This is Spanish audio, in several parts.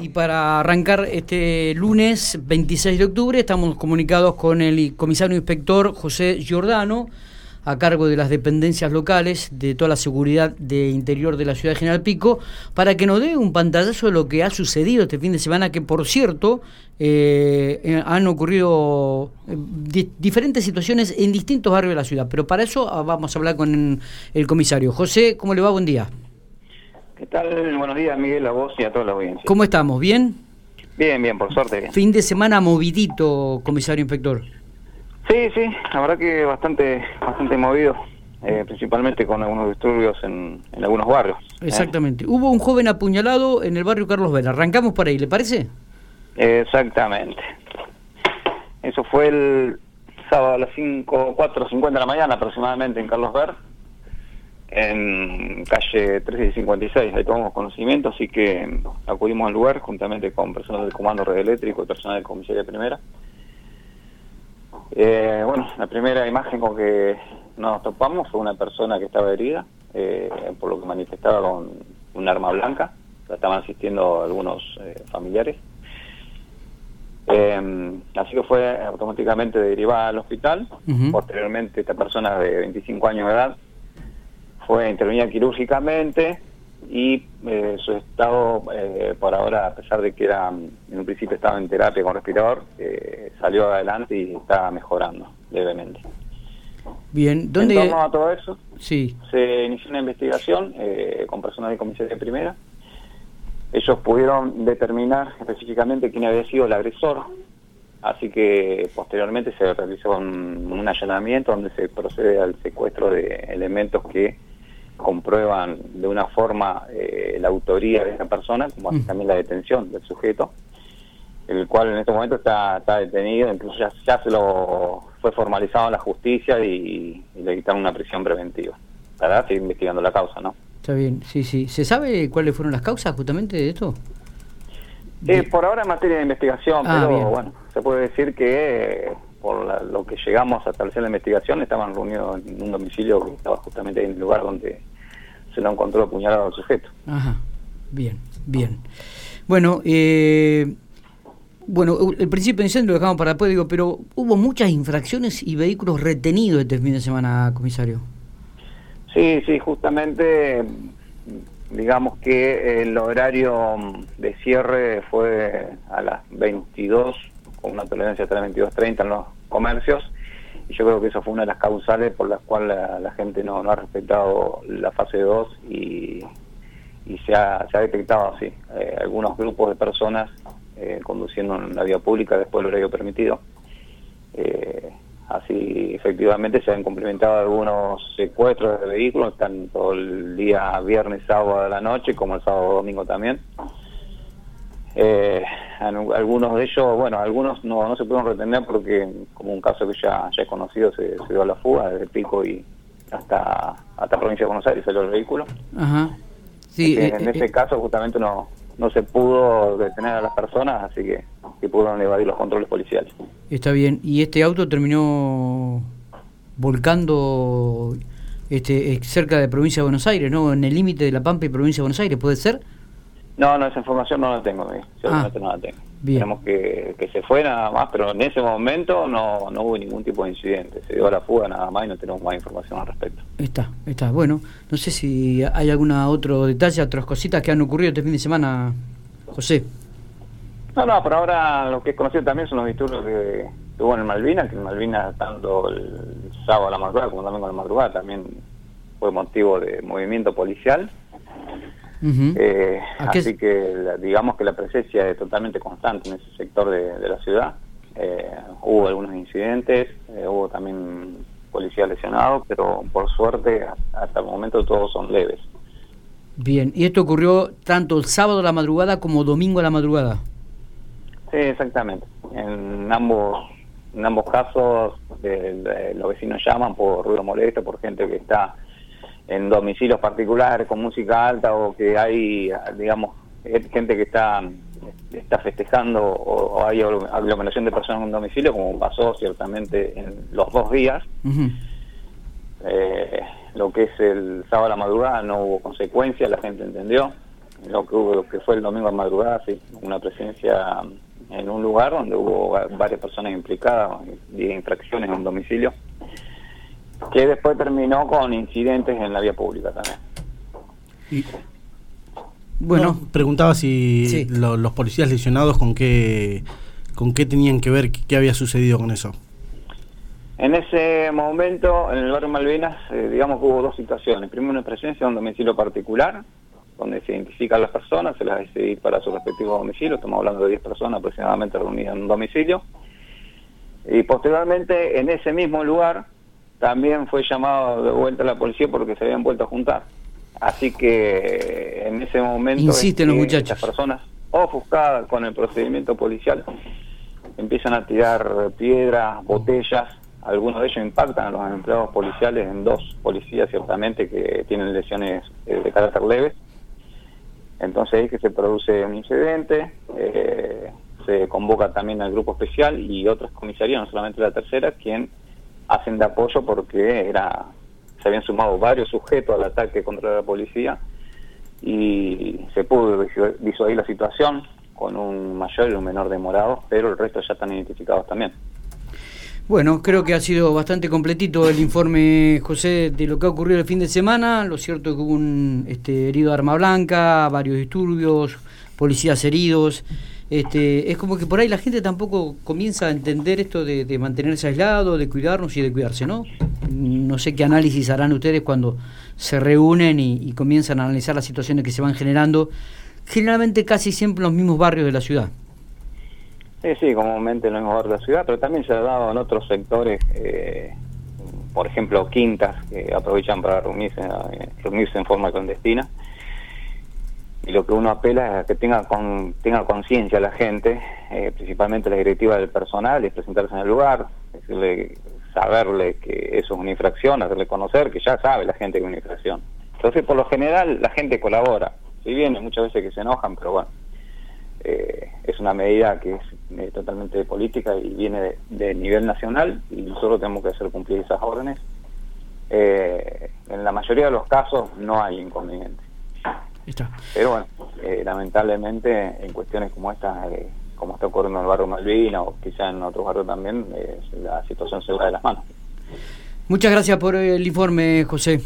Y para arrancar este lunes 26 de octubre estamos comunicados con el comisario inspector José Giordano, a cargo de las dependencias locales de toda la seguridad de interior de la ciudad de General Pico, para que nos dé un pantallazo de lo que ha sucedido este fin de semana, que por cierto eh, eh, han ocurrido eh, diferentes situaciones en distintos barrios de la ciudad. Pero para eso ah, vamos a hablar con el comisario. José, ¿cómo le va? Buen día. ¿Qué tal? Buenos días, Miguel, a vos y a toda la audiencia. ¿Cómo estamos? ¿Bien? Bien, bien, por suerte bien. Fin de semana movidito, comisario inspector. Sí, sí, la verdad que bastante, bastante movido, eh, principalmente con algunos disturbios en, algunos barrios. ¿eh? Exactamente. Hubo un joven apuñalado en el barrio Carlos Vera. Arrancamos por ahí, ¿le parece? Exactamente. Eso fue el sábado a las 5, 4.50 de la mañana aproximadamente en Carlos Ver en calle 1356, ahí tomamos conocimiento, así que acudimos al lugar juntamente con personal del Comando Red Eléctrico y personal de Comisaría Primera. Eh, bueno, la primera imagen con que nos topamos fue una persona que estaba herida, eh, por lo que manifestaba con un arma blanca, la estaban asistiendo algunos eh, familiares. así que fue automáticamente derivada al hospital. Posteriormente, esta persona de 25 años de edad fue intervenida quirúrgicamente y eh, su estado, eh, por ahora, a pesar de que era en un principio estaba en terapia con respirador, eh, salió adelante y está mejorando levemente. Bien, ¿dónde...? En torno a todo eso, sí. se inició una investigación con personal de comisaría primera. Ellos pudieron determinar específicamente quién había sido el agresor, así que posteriormente se realizó un, un allanamiento donde se procede al secuestro de elementos que comprueban de una forma eh, la autoría de esa persona, como así mm. también la detención del sujeto, el cual en este momento está, está detenido, incluso ya, ya se lo fue formalizado en la justicia y, le quitaron una prisión preventiva. Para seguir investigando la causa, ¿no? Está bien, sí, sí. ¿Se sabe cuáles fueron las causas justamente de esto? Eh, por ahora en materia de investigación, ah, pero bueno, se puede decir que por lo que llegamos a establecer la investigación, estaban reunidos en un domicilio que estaba justamente en el lugar donde se lo encontró apuñalado al sujeto. Ajá, bien, bien. Bueno, eh, bueno, el principio de incendio lo dejamos para después, digo, pero hubo muchas infracciones y vehículos retenidos este fin de semana, comisario. Sí, sí, justamente, digamos que el horario de cierre fue a las 22 con una tolerancia hasta las 22.30 en los comercios y yo creo que eso fue una de las causales por las cuales la, gente no, ha respetado la fase 2 y, se, ha, detectado así eh, algunos grupos de personas eh, conduciendo en la vía pública después del horario permitido. Eh, así efectivamente se han complementado algunos secuestros de vehículos, tanto el día viernes, sábado de la noche como el sábado domingo también. Algunos de ellos, bueno, algunos no, no se pudieron retener porque, como un caso que ya, ya es conocido, se, dio a la fuga desde Pico y hasta, hasta provincia de Buenos Aires salió el vehículo. Ajá. Sí, eh, en ese eh, caso justamente no, no se pudo detener a las personas, así que, que pudieron evadir los controles policiales. Está bien, y este auto terminó volcando este cerca de provincia de Buenos Aires, ¿no? En el límite de La Pampa y provincia de Buenos Aires, ¿puede ser? No, no, esa información no la tengo, yo ah, no la tengo. Tenemos que, que se fue nada más, pero en ese momento no, no hubo ningún tipo de incidente. Se dio la fuga nada más y no tenemos más información al respecto. Está, está. Bueno, no sé si hay alguna otro detalle, otras cositas que han ocurrido este fin de semana, José. No, no, por ahora lo que es conocido también son los disturbios que tuvo en el Malvinas, que en Malvinas tanto el sábado a la madrugada como también a la madrugada también fue motivo de movimiento policial eh, así que digamos que la presencia es totalmente constante en ese sector de, la ciudad. Eh, hubo algunos incidentes, eh, hubo también policías lesionados, pero por suerte hasta el momento todos son leves. Bien, ¿y esto ocurrió tanto el sábado a la madrugada como domingo a la madrugada? Sí, exactamente. En ambos en ambos casos los vecinos llaman por ruido molesto, por gente que está en domicilios particulares con música alta o que hay, digamos, gente que está está festejando o, hay aglomeración de personas en un domicilio, como pasó ciertamente en los dos días. Eh, lo que es el sábado a la madrugada no hubo consecuencias, la gente entendió. lo que, hubo, lo que fue el domingo a madrugada, sí, una presencia en un lugar donde hubo varias personas implicadas y infracciones en un domicilio, que después terminó con incidentes en la vía pública también. Y, bueno, preguntaba si los policías lesionados con qué con qué tenían que ver, qué había sucedido con eso. En ese momento, en el barrio Malvinas, eh, digamos que hubo dos situaciones. Primero, una presencia de un domicilio particular, donde se identifican las personas, se las hace ir para su respectivo domicilio, estamos hablando de 10 personas aproximadamente reunidas en un domicilio. Y posteriormente, en ese mismo lugar, también fue llamado de vuelta a la policía porque se habían vuelto a juntar. Así que en ese momento Insisten los muchachos. Las personas ofuscadas con el procedimiento policial empiezan a tirar piedras, botellas, algunos de ellos impactan a los empleados policiales en dos policías ciertamente que tienen lesiones eh, de carácter leves. Entonces ahí que se produce un incidente, eh, se convoca también al grupo especial y otras comisarías, no solamente la tercera, quien hacen de apoyo porque era se habían sumado varios sujetos al ataque contra la policía y se pudo visualizar la situación con un mayor y un menor demorado, pero el resto ya están identificados también. Bueno, creo que ha sido bastante completito el informe, José, de lo que ha ocurrido el fin de semana. Lo cierto es que hubo un este, herido de arma blanca, varios disturbios, policías heridos. Este, es como que por ahí la gente tampoco comienza a entender esto de, mantenerse aislado, de cuidarnos y de cuidarse, ¿no? No sé qué análisis harán ustedes cuando se reúnen y, comienzan a analizar las situaciones que se van generando, generalmente casi siempre en los mismos barrios de la ciudad. Sí, sí, comúnmente en los mismos barrios de la ciudad, pero también se ha dado en otros sectores, eh, por ejemplo, quintas que aprovechan para reunirse, eh, reunirse en forma clandestina y lo que uno apela es a que tenga con, tenga conciencia la gente, eh, principalmente la directiva del personal, y presentarse en el lugar, saberle que eso es una infracción, hacerle conocer que ya sabe la gente que es una infracción. Entonces, por lo general, la gente colabora. Si bien muchas veces que se enojan, pero bueno, eh, es una medida que es eh, totalmente política y viene de, nivel nacional y nosotros tenemos que hacer cumplir esas órdenes. en la mayoría de los casos no hay Pero bueno, eh, lamentablemente en cuestiones como esta, eh, como está ocurriendo en el barrio Malvina o quizá en otros barrios también, eh, la situación se va de las manos. Muchas gracias por el informe, José.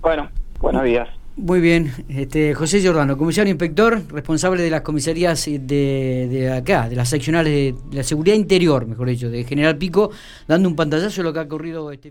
Bueno, buenos días. Muy bien, este, José Giordano, comisario inspector, responsable de las comisarías de, de acá, de las seccionales de, de, la seguridad interior, mejor dicho, de General Pico, dando un pantallazo de lo que ha ocurrido este fin.